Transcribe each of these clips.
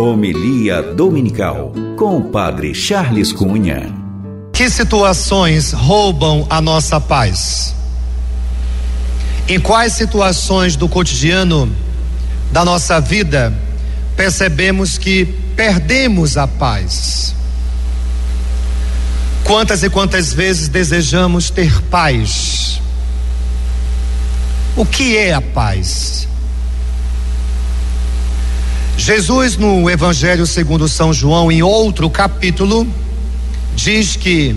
Homilia Dominical com o Padre Charles Cunha. Que situações roubam a nossa paz? Em quais situações do cotidiano da nossa vida percebemos que perdemos a paz? Quantas e quantas vezes desejamos ter paz? O que é a paz? Jesus, no Evangelho segundo São João, em outro capítulo, diz que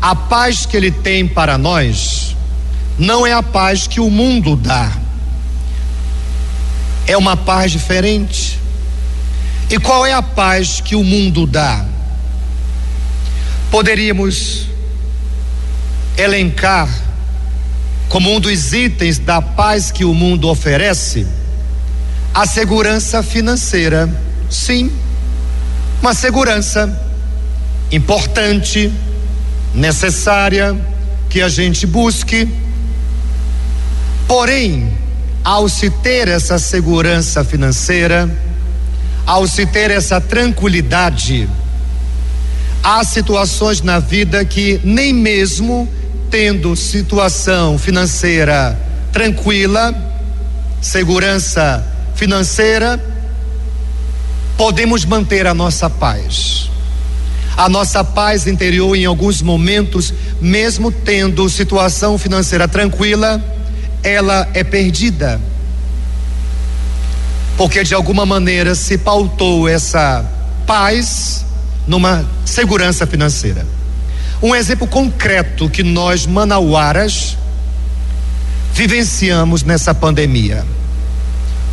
a paz que ele tem para nós não é a paz que o mundo dá. É uma paz diferente. E qual é a paz que o mundo dá? Poderíamos elencar como um dos itens da paz que o mundo oferece a segurança financeira. Sim, uma segurança importante, necessária, que a gente busque. Porém, ao se ter essa segurança financeira, ao se ter essa tranquilidade, há situações na vida que nem mesmo tendo situação financeira tranquila, segurança financeira, podemos manter a nossa paz. A nossa paz interior, em alguns momentos, mesmo tendo situação financeira tranquila, ela é perdida. Porque de alguma maneira se pautou essa paz numa segurança financeira. Um exemplo concreto que nós, manauaras, vivenciamos nessa pandemia.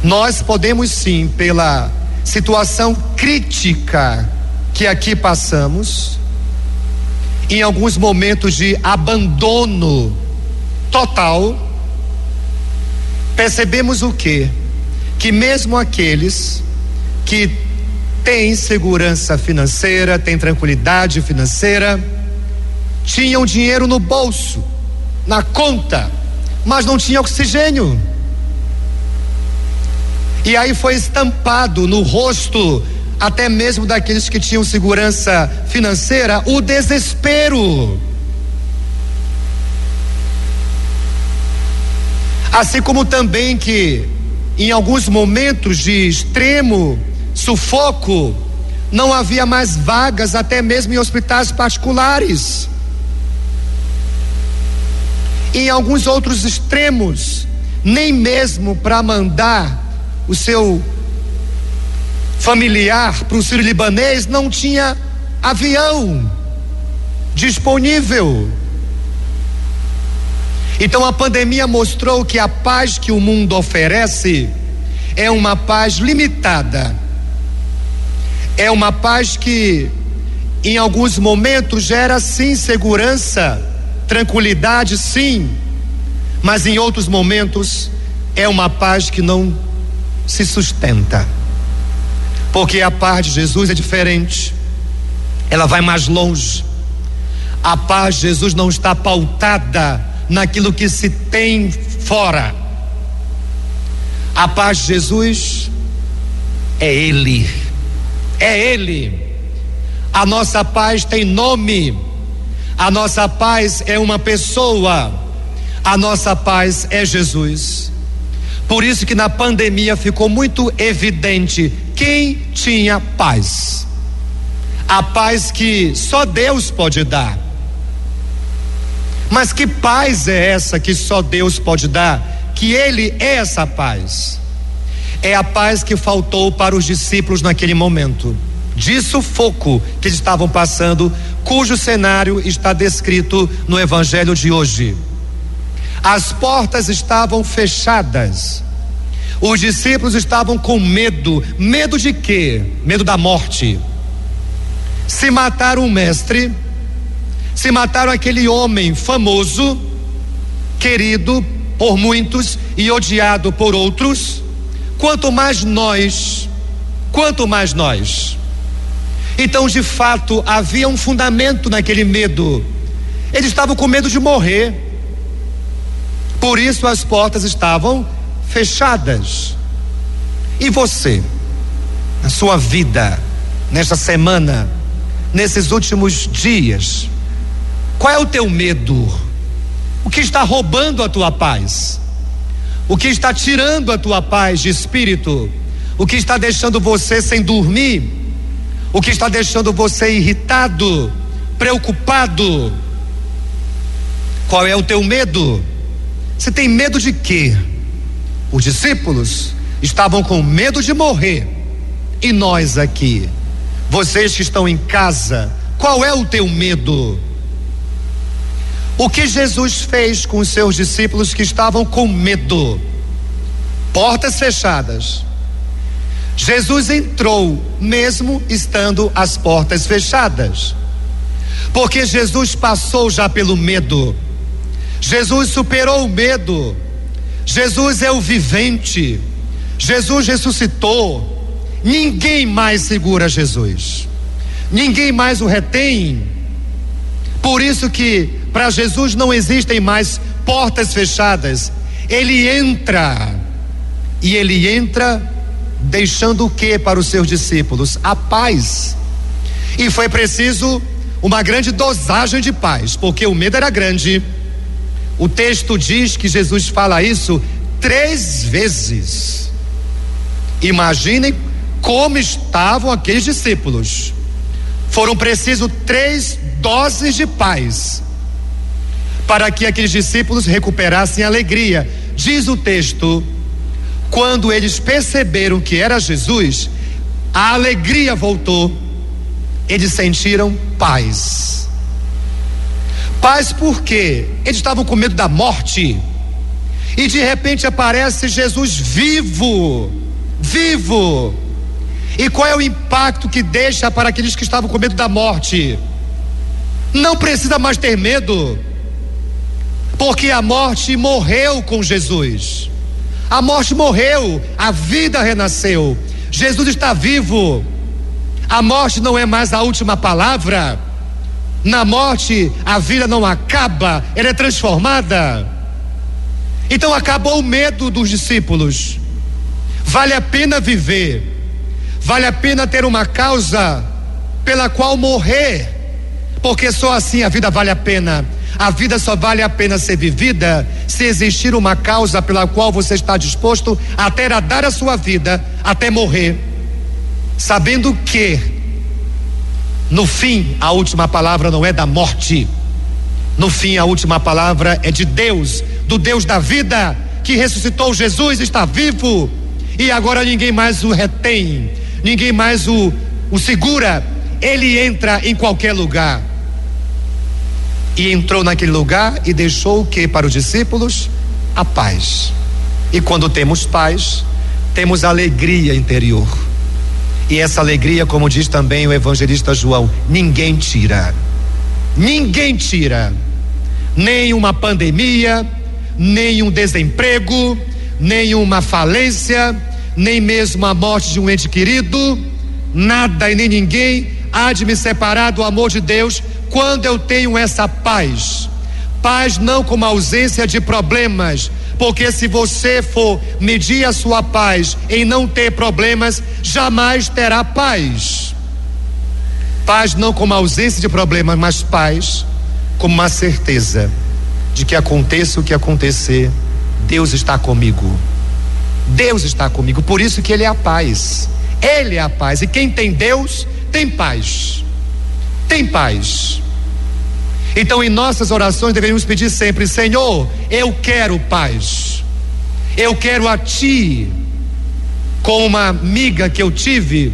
Nós podemos sim, pela situação crítica que aqui passamos, em alguns momentos de abandono total, percebemos o que? Que mesmo aqueles que têm segurança financeira, têm tranquilidade financeira, tinham dinheiro no bolso, na conta, mas não tinha oxigênio. E aí foi estampado no rosto, até mesmo daqueles que tinham segurança financeira, o desespero. Assim como também que, em alguns momentos de extremo sufoco, não havia mais vagas, até mesmo em hospitais particulares. Em alguns outros extremos, nem mesmo para mandar o seu familiar para o Sírio Libanês não tinha avião disponível. Então a pandemia mostrou que a paz que o mundo oferece é uma paz limitada. É uma paz que em alguns momentos gera sim segurança, tranquilidade, sim, mas em outros momentos é uma paz que não se sustenta. Porque a paz de Jesus é diferente. Ela vai mais longe. A paz de Jesus não está pautada naquilo que se tem fora. A paz de Jesus é Ele. É Ele. A nossa paz tem nome. A nossa paz é uma pessoa. A nossa paz é Jesus. Por isso que na pandemia ficou muito evidente quem tinha paz. A paz que só Deus pode dar. Mas que paz é essa que só Deus pode dar? Que Ele é essa paz. É a paz que faltou para os discípulos naquele momento. De sufoco que eles estavam passando, cujo cenário está descrito no Evangelho de hoje. As portas estavam fechadas. Os discípulos estavam com medo. Medo de quê? Medo da morte. Se mataram o mestre, se mataram aquele homem famoso, querido por muitos e odiado por outros, quanto mais nós, quanto mais nós. Então, de fato, havia um fundamento naquele medo. Eles estavam com medo de morrer. Por isso as portas estavam fechadas. E você? na sua vida, nesta semana, nesses últimos dias? Qual é o teu medo? O que está roubando a tua paz? O que está tirando a tua paz de espírito? O que está deixando você sem dormir? O que está deixando você irritado, preocupado? Qual é o teu medo? Você tem medo de quê? Os discípulos estavam com medo de morrer. E nós aqui, vocês que estão em casa, qual é o teu medo? O que Jesus fez com os seus discípulos que estavam com medo? Portas fechadas. Jesus entrou, mesmo estando as portas fechadas. Porque Jesus passou já pelo medo. Jesus superou o medo. Jesus é o vivente. Jesus ressuscitou. Ninguém mais segura Jesus. Ninguém mais o retém. Por isso que para Jesus não existem mais portas fechadas. Ele entra. E ele entra deixando o que para os seus discípulos? A paz. E foi preciso uma grande dosagem de paz, porque o medo era grande o texto diz que Jesus fala isso três vezes. Imaginem como estavam aqueles discípulos. Foram precisos três doses de paz para que aqueles discípulos recuperassem alegria. Diz o texto: quando eles perceberam que era Jesus, a alegria voltou, eles sentiram paz. Paz porque eles estavam com medo da morte. E de repente aparece Jesus vivo, vivo. E qual é o impacto que deixa para aqueles que estavam com medo da morte? Não precisa mais ter medo, porque a morte morreu com Jesus. A morte morreu, a vida renasceu. Jesus está vivo. A morte não é mais a última palavra. Na morte, a vida não acaba, ela é transformada. Então acabou o medo dos discípulos. Vale a pena viver, vale a pena ter uma causa pela qual morrer, porque só assim a vida vale a pena. A vida só vale a pena ser vivida se existir uma causa pela qual você está disposto até a dar a sua vida até morrer, sabendo que no fim, a última palavra não é da morte. No fim, a última palavra é de Deus, do Deus da vida, que ressuscitou Jesus, está vivo. E agora ninguém mais o retém, ninguém mais o, o segura. Ele entra em qualquer lugar. E entrou naquele lugar e deixou o que para os discípulos? A paz. E quando temos paz, temos alegria interior. E essa alegria, como diz também o evangelista João, ninguém tira. Ninguém tira. Nem uma pandemia, nem um desemprego, nem uma falência, nem mesmo a morte de um ente querido, nada e nem ninguém há de me separar do amor de Deus quando eu tenho essa paz. Paz não como ausência de problemas, porque se você for medir a sua paz em não ter problemas, jamais terá paz. Paz não como ausência de problemas, mas paz como uma certeza de que aconteça o que acontecer, Deus está comigo. Deus está comigo, por isso que Ele é a paz. Ele é a paz. E quem tem Deus tem paz. Tem paz. Então, em nossas orações, deveríamos pedir sempre: Senhor, eu quero paz. Eu quero a Ti. Com uma amiga que eu tive,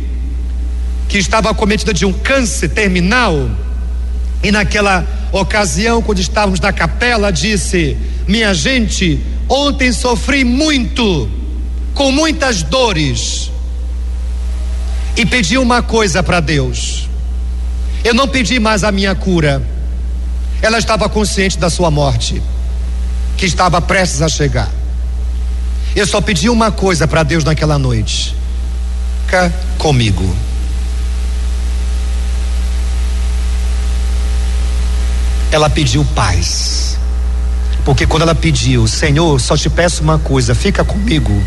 que estava cometida de um câncer terminal, e naquela ocasião, quando estávamos na capela, disse: Minha gente, ontem sofri muito, com muitas dores, e pedi uma coisa para Deus. Eu não pedi mais a minha cura ela estava consciente da sua morte, que estava prestes a chegar. Eu só pedi uma coisa para Deus naquela noite: fica comigo. Ela pediu paz. Porque quando ela pediu, Senhor, só te peço uma coisa, fica comigo.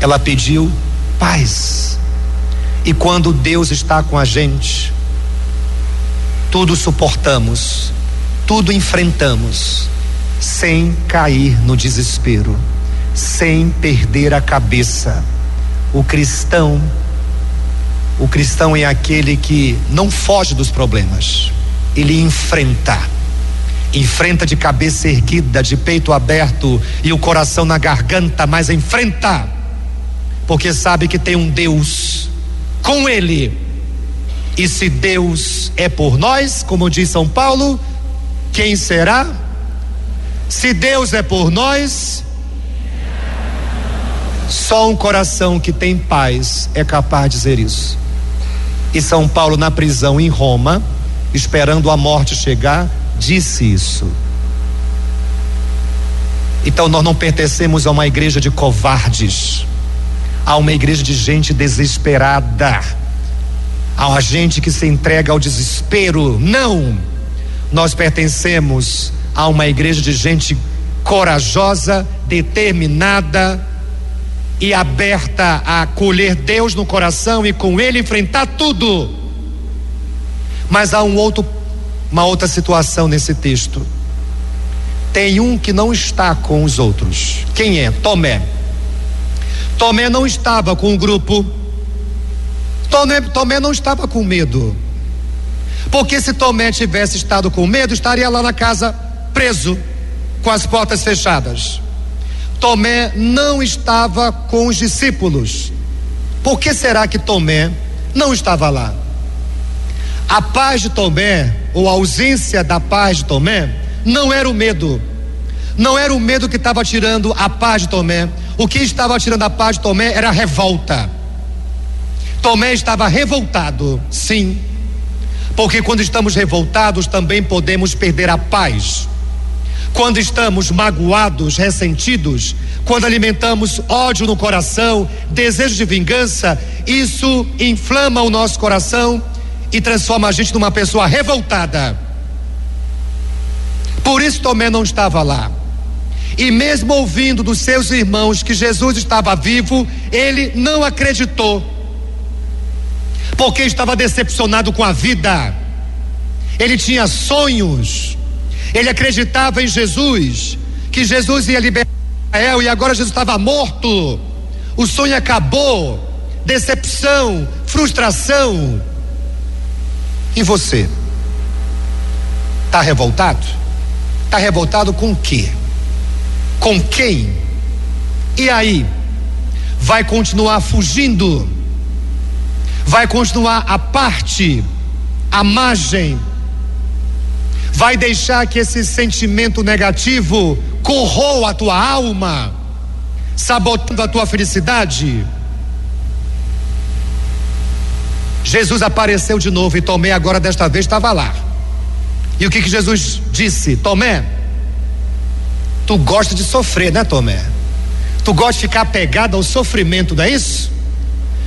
Ela pediu paz. E quando Deus está com a gente, tudo suportamos, tudo enfrentamos, sem cair no desespero, sem perder a cabeça. O cristão, o cristão é aquele que não foge dos problemas, ele enfrenta. Enfrenta de cabeça erguida, de peito aberto e o coração na garganta, mas enfrenta, porque sabe que tem um Deus com ele. E se Deus é por nós, como diz São Paulo, quem será? Se Deus é por nós, só um coração que tem paz é capaz de dizer isso. E São Paulo, na prisão em Roma, esperando a morte chegar, disse isso. Então nós não pertencemos a uma igreja de covardes, a uma igreja de gente desesperada, a uma gente que se entrega ao desespero. Não! Nós pertencemos a uma igreja de gente corajosa, determinada e aberta a acolher Deus no coração e com Ele enfrentar tudo. Mas há um outro, uma outra situação nesse texto. Tem um que não está com os outros. Quem é? Tomé. Tomé não estava com o grupo. Tomé, não estava com medo. Porque se Tomé tivesse estado com medo, estaria lá na casa preso, com as portas fechadas. Tomé não estava com os discípulos. Por que será que Tomé não estava lá? A paz de Tomé, ou a ausência da paz de Tomé, não era o medo. Não era o medo que estava tirando a paz de Tomé. O que estava tirando a paz de Tomé era a revolta. Tomé estava revoltado, sim. Porque quando estamos revoltados também podemos perder a paz quando estamos magoados, ressentidos, quando alimentamos ódio no coração, desejo de vingança, isso inflama o nosso coração e transforma a gente numa pessoa revoltada. Por isso Tomé não estava lá. E mesmo ouvindo dos seus irmãos que Jesus estava vivo, ele não acreditou. Porque estava decepcionado com a vida. Ele tinha sonhos, ele acreditava em Jesus, que Jesus ia libertar Israel e agora Jesus estava morto. O sonho acabou. Decepção, frustração. E você? Está revoltado? Está revoltado com o quê? Com quem? E aí? Vai continuar fugindo? Vai continuar a parte, a margem vai deixar que esse sentimento negativo corroa a tua alma, sabotando a tua felicidade? Jesus apareceu de novo e Tomé agora desta vez estava lá. E o que que Jesus disse? Tomé, tu gosta de sofrer, né, Tomé? Tu gosta de ficar apegado ao sofrimento, não é isso?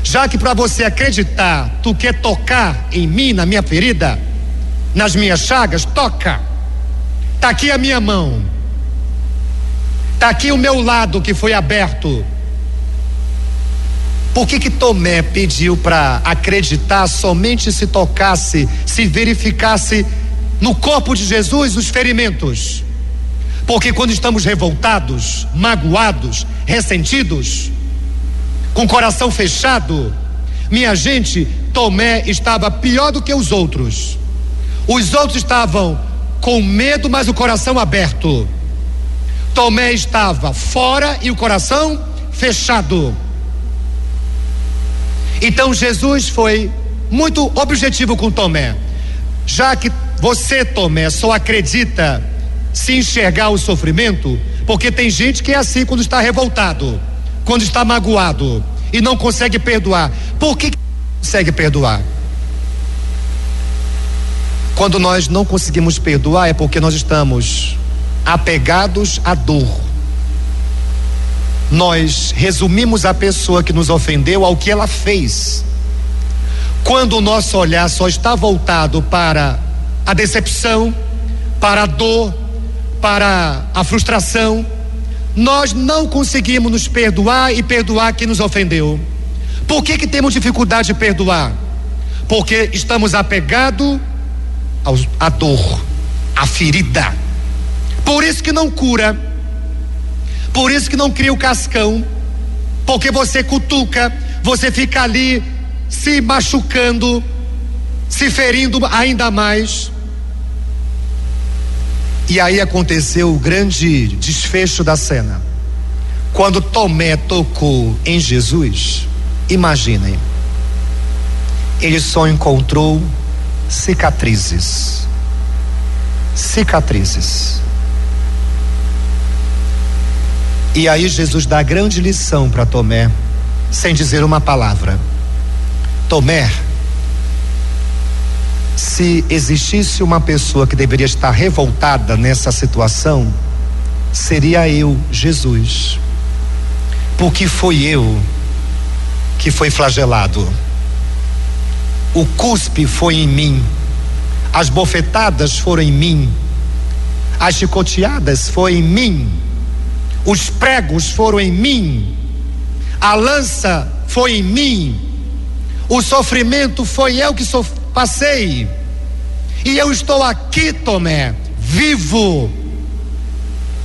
Já que para você acreditar, tu quer tocar em mim, na minha ferida, nas minhas chagas, toca. Está aqui a minha mão. Está aqui o meu lado que foi aberto. Por que que Tomé pediu para acreditar somente se tocasse, se verificasse no corpo de Jesus os ferimentos? Porque quando estamos revoltados, magoados, ressentidos, com coração fechado, minha gente, Tomé estava pior do que os outros. Os outros estavam com medo, mas o coração aberto. Tomé estava fora e o coração fechado. Então Jesus foi muito objetivo com Tomé. Já que você, Tomé, só acredita se enxergar o sofrimento, porque tem gente que é assim quando está revoltado, quando está magoado e não consegue perdoar. Por que consegue perdoar? Quando nós não conseguimos perdoar é porque nós estamos apegados à dor. Nós resumimos a pessoa que nos ofendeu ao que ela fez. Quando o nosso olhar só está voltado para a decepção, para a dor, para a frustração, nós não conseguimos nos perdoar e perdoar quem nos ofendeu. Por que, que temos dificuldade de perdoar? Porque estamos apegados à dor, à ferida. Por isso que não cura. Por isso que não cria o cascão. Porque você cutuca, você fica ali se machucando, se ferindo ainda mais. E aí aconteceu o grande desfecho da cena. Quando Tomé tocou em Jesus, imaginem, ele só encontrou cicatrizes. Cicatrizes. E aí Jesus dá grande lição para Tomé, sem dizer uma palavra. Tomé, se existisse uma pessoa que deveria estar revoltada nessa situação, seria eu, Jesus. Porque foi eu que foi flagelado. O cuspe foi em mim, as bofetadas foram em mim, as chicoteadas foram em mim, os pregos foram em mim, a lança foi em mim, o sofrimento foi eu que sofri passei. E eu estou aqui, Tomé, vivo,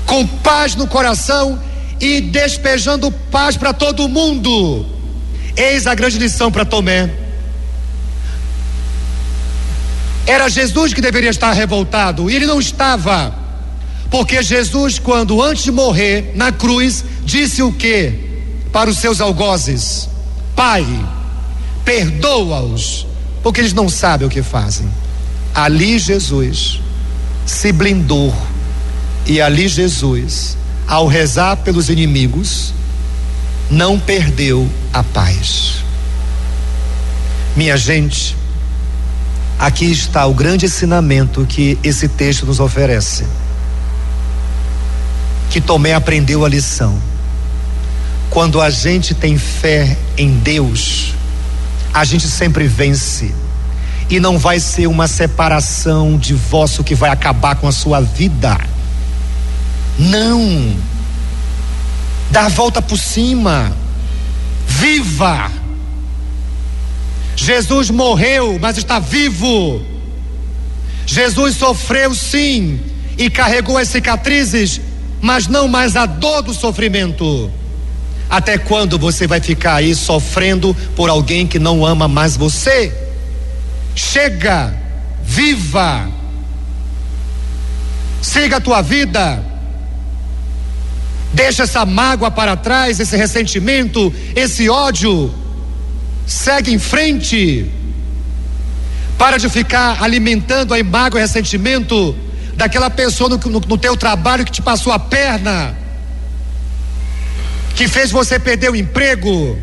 com paz no coração e despejando paz para todo mundo. Eis a grande lição para Tomé. Era Jesus que deveria estar revoltado, e ele não estava. Porque Jesus, quando antes de morrer na cruz, disse o que para os seus algozes? Pai, perdoa-os, porque eles não sabem o que fazem. Ali Jesus se blindou e ali Jesus, ao rezar pelos inimigos, não perdeu a paz. Minha gente, aqui está o grande ensinamento que esse texto nos oferece. Que Tomé aprendeu a lição. Quando a gente tem fé em Deus, a gente sempre vence. E não vai ser uma separação, divórcio que vai acabar com a sua vida. Não. Dá a volta por cima. Viva. Jesus morreu, mas está vivo. Jesus sofreu sim e carregou as cicatrizes, mas não mais a dor do sofrimento. Até quando você vai ficar aí sofrendo por alguém que não ama mais você? Chega, viva, siga a tua vida, deixa essa mágoa para trás, esse ressentimento, esse ódio, segue em frente. Para de ficar alimentando a mágoa e ressentimento daquela pessoa no, no, no teu trabalho que te passou a perna que fez você perder o emprego,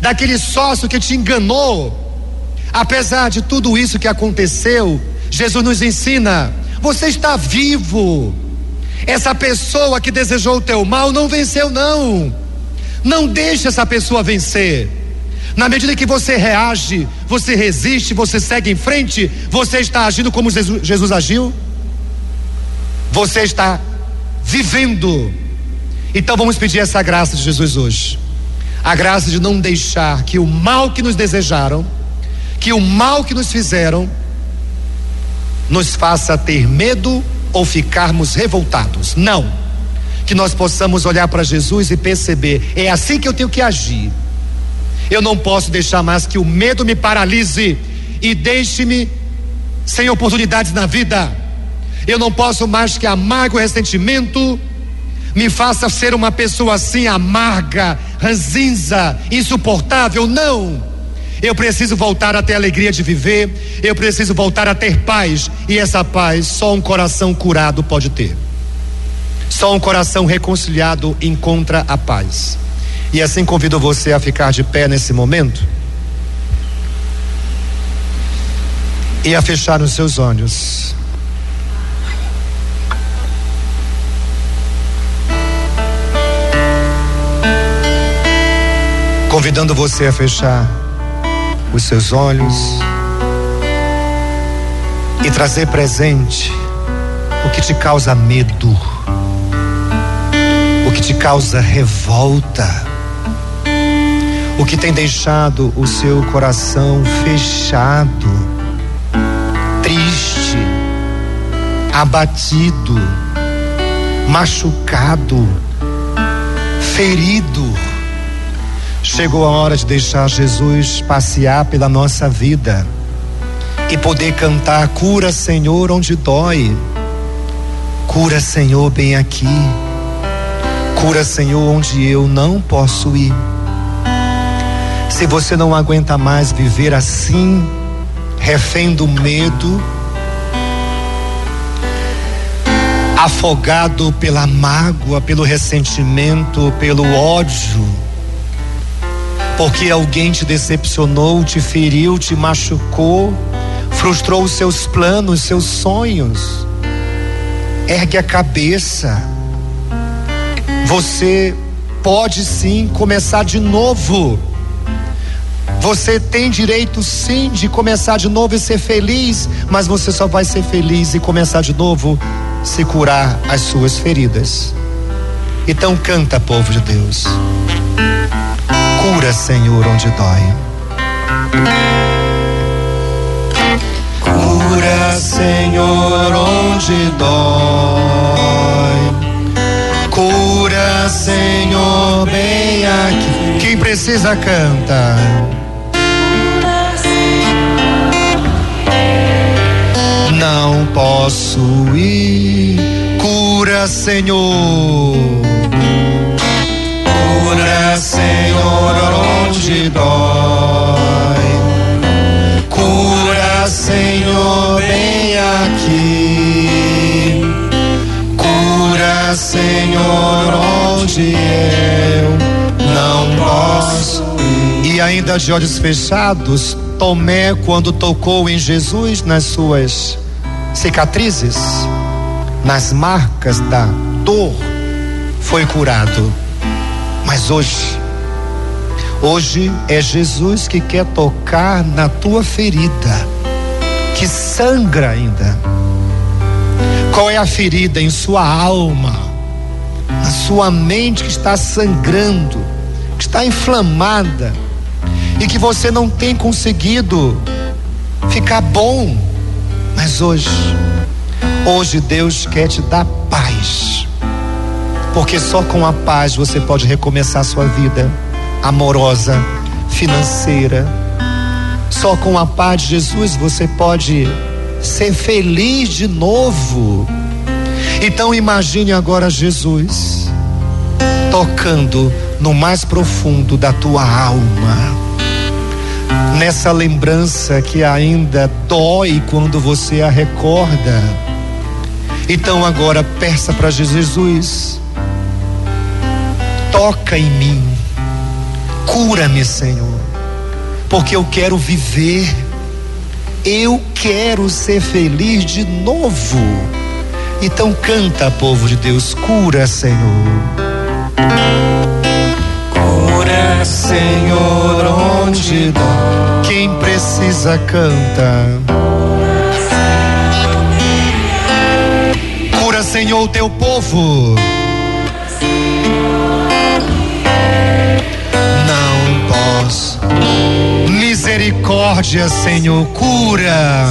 daquele sócio que te enganou. Apesar de tudo isso que aconteceu, Jesus nos ensina: você está vivo. Essa pessoa que desejou o teu mal não venceu, não. Não deixe essa pessoa vencer. Na medida que você reage, você resiste, você segue em frente, você está agindo como Jesus, Jesus agiu. Você está vivendo então vamos pedir essa graça de Jesus hoje. A graça de não deixar que o mal que nos desejaram, que o mal que nos fizeram, nos faça ter medo ou ficarmos revoltados. Não. Que nós possamos olhar para Jesus e perceber: é assim que eu tenho que agir. Eu não posso deixar mais que o medo me paralise e deixe-me sem oportunidades na vida. Eu não posso mais que amargo ressentimento me faça ser uma pessoa assim amarga, ranzinza, insuportável. Não. Eu preciso voltar a ter alegria de viver, eu preciso voltar a ter paz, e essa paz só um coração curado pode ter. Só um coração reconciliado encontra a paz. E assim convido você a ficar de pé nesse momento e a fechar os seus olhos. Convidando você a fechar os seus olhos e trazer presente o que te causa medo, o que te causa revolta, o que tem deixado o seu coração fechado, triste, abatido, machucado, ferido. Chegou a hora de deixar Jesus passear pela nossa vida e poder cantar: Cura, Senhor, onde dói. Cura, Senhor, bem aqui. Cura, Senhor, onde eu não posso ir. Se você não aguenta mais viver assim, refém do medo, afogado pela mágoa, pelo ressentimento, pelo ódio, porque alguém te decepcionou, te feriu, te machucou, frustrou os seus planos, seus sonhos. Ergue a cabeça. Você pode sim começar de novo. Você tem direito sim de começar de novo e ser feliz, mas você só vai ser feliz e começar de novo se curar as suas feridas. Então canta, povo de Deus. Cura, Senhor, onde dói. Cura, Senhor, onde dói. Cura, Senhor, bem aqui. Quem precisa canta. Não posso ir. Cura, Senhor. Cura, Senhor, onde dói. Cura, Senhor, bem aqui. Cura, Senhor, onde eu não posso ir. E ainda de olhos fechados, Tomé, quando tocou em Jesus nas suas cicatrizes, nas marcas da dor, foi curado. Mas hoje, hoje é Jesus que quer tocar na tua ferida, que sangra ainda. Qual é a ferida em sua alma, na sua mente que está sangrando, que está inflamada e que você não tem conseguido ficar bom? Mas hoje, hoje Deus quer te dar paz. Porque só com a paz você pode recomeçar a sua vida amorosa, financeira. Só com a paz de Jesus você pode ser feliz de novo. Então imagine agora Jesus tocando no mais profundo da tua alma nessa lembrança que ainda dói quando você a recorda. Então agora peça para Jesus: toca em mim, cura-me, Senhor, porque eu quero viver, eu quero ser feliz de novo. Então canta, povo de Deus, cura, Senhor. Cura, Senhor, onde dá. Quem precisa canta. Cura, Senhor, o teu povo. Posso. Misericórdia, Senhor, cura.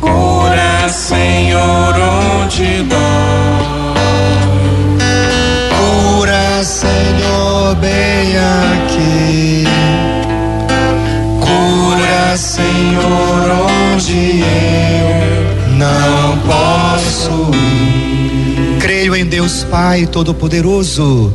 Cura, Senhor, onde dói. Cura, Senhor, bem aqui. Cura, Senhor, onde eu não posso ir. Creio em Deus Pai Todo-Poderoso,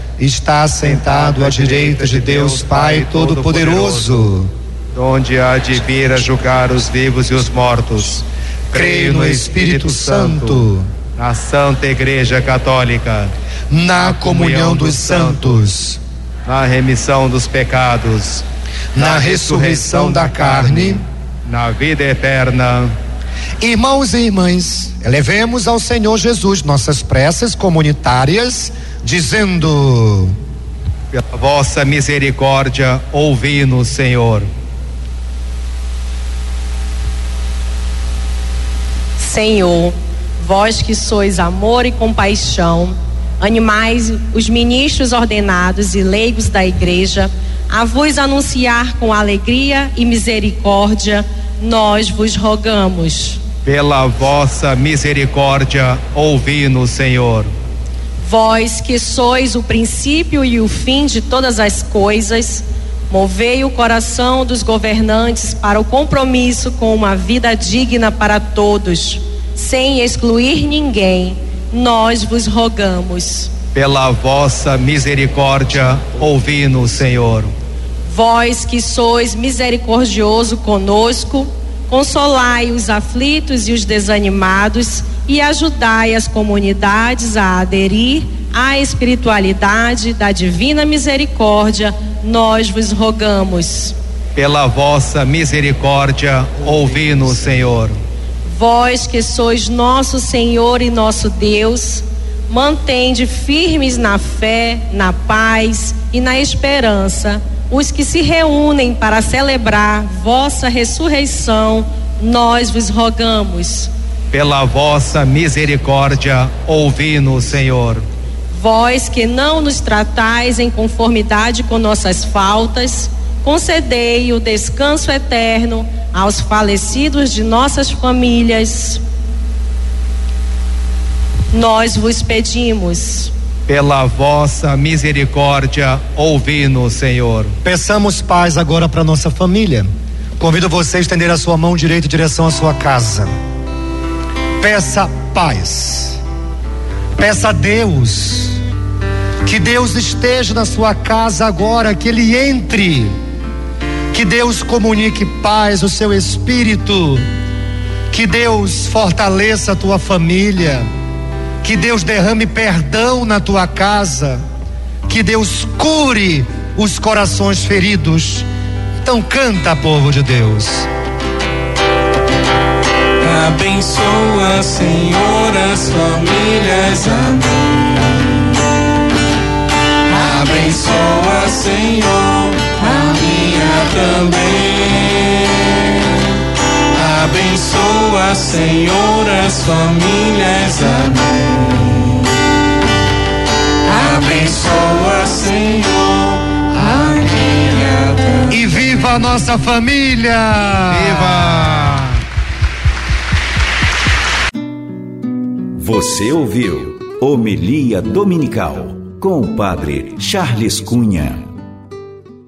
está sentado à direita de Deus Pai Todo-Poderoso, onde há de vir a julgar os vivos e os mortos. creio no Espírito Santo, na Santa Igreja Católica, na comunhão dos santos, na remissão dos pecados, na ressurreição da carne, na vida eterna. Irmãos e irmãs, elevemos ao Senhor Jesus nossas preces comunitárias, dizendo: Pela vossa misericórdia, ouvi-nos, Senhor. Senhor, vós que sois amor e compaixão, animais os ministros ordenados e leigos da igreja, a vos anunciar com alegria e misericórdia, nós vos rogamos. Pela vossa misericórdia, ouvi-nos, Senhor. Vós que sois o princípio e o fim de todas as coisas, movei o coração dos governantes para o compromisso com uma vida digna para todos, sem excluir ninguém. Nós vos rogamos. Pela vossa misericórdia, ouvi-nos, Senhor. Vós que sois misericordioso conosco, consolai os aflitos e os desanimados e ajudai as comunidades a aderir à espiritualidade da divina misericórdia, nós vos rogamos. Pela vossa misericórdia, ouvi-nos, Senhor. Vós que sois nosso Senhor e nosso Deus, mantende firmes na fé, na paz e na esperança os que se reúnem para celebrar vossa ressurreição, nós vos rogamos. Pela vossa misericórdia, ouvi-nos, Senhor. Vós que não nos tratais em conformidade com nossas faltas, concedei o descanso eterno aos falecidos de nossas famílias. Nós vos pedimos pela vossa misericórdia, ouvi-nos, Senhor. Peçamos paz agora para nossa família. Convido você a estender a sua mão direita em direção à sua casa. Peça paz. Peça a Deus que Deus esteja na sua casa agora, que Ele entre, que Deus comunique paz, o seu espírito, que Deus fortaleça a tua família que Deus derrame perdão na tua casa, que Deus cure os corações feridos. Então canta, povo de Deus. Abençoa, Senhor, as famílias, amém. Abençoa, Senhor, a minha também. Abençoa, Senhor, as famílias, amém. Abençoa, Senhor, a minha também. E viva a nossa família! Viva! Você ouviu Homilia Dominical com o Padre Charles Cunha.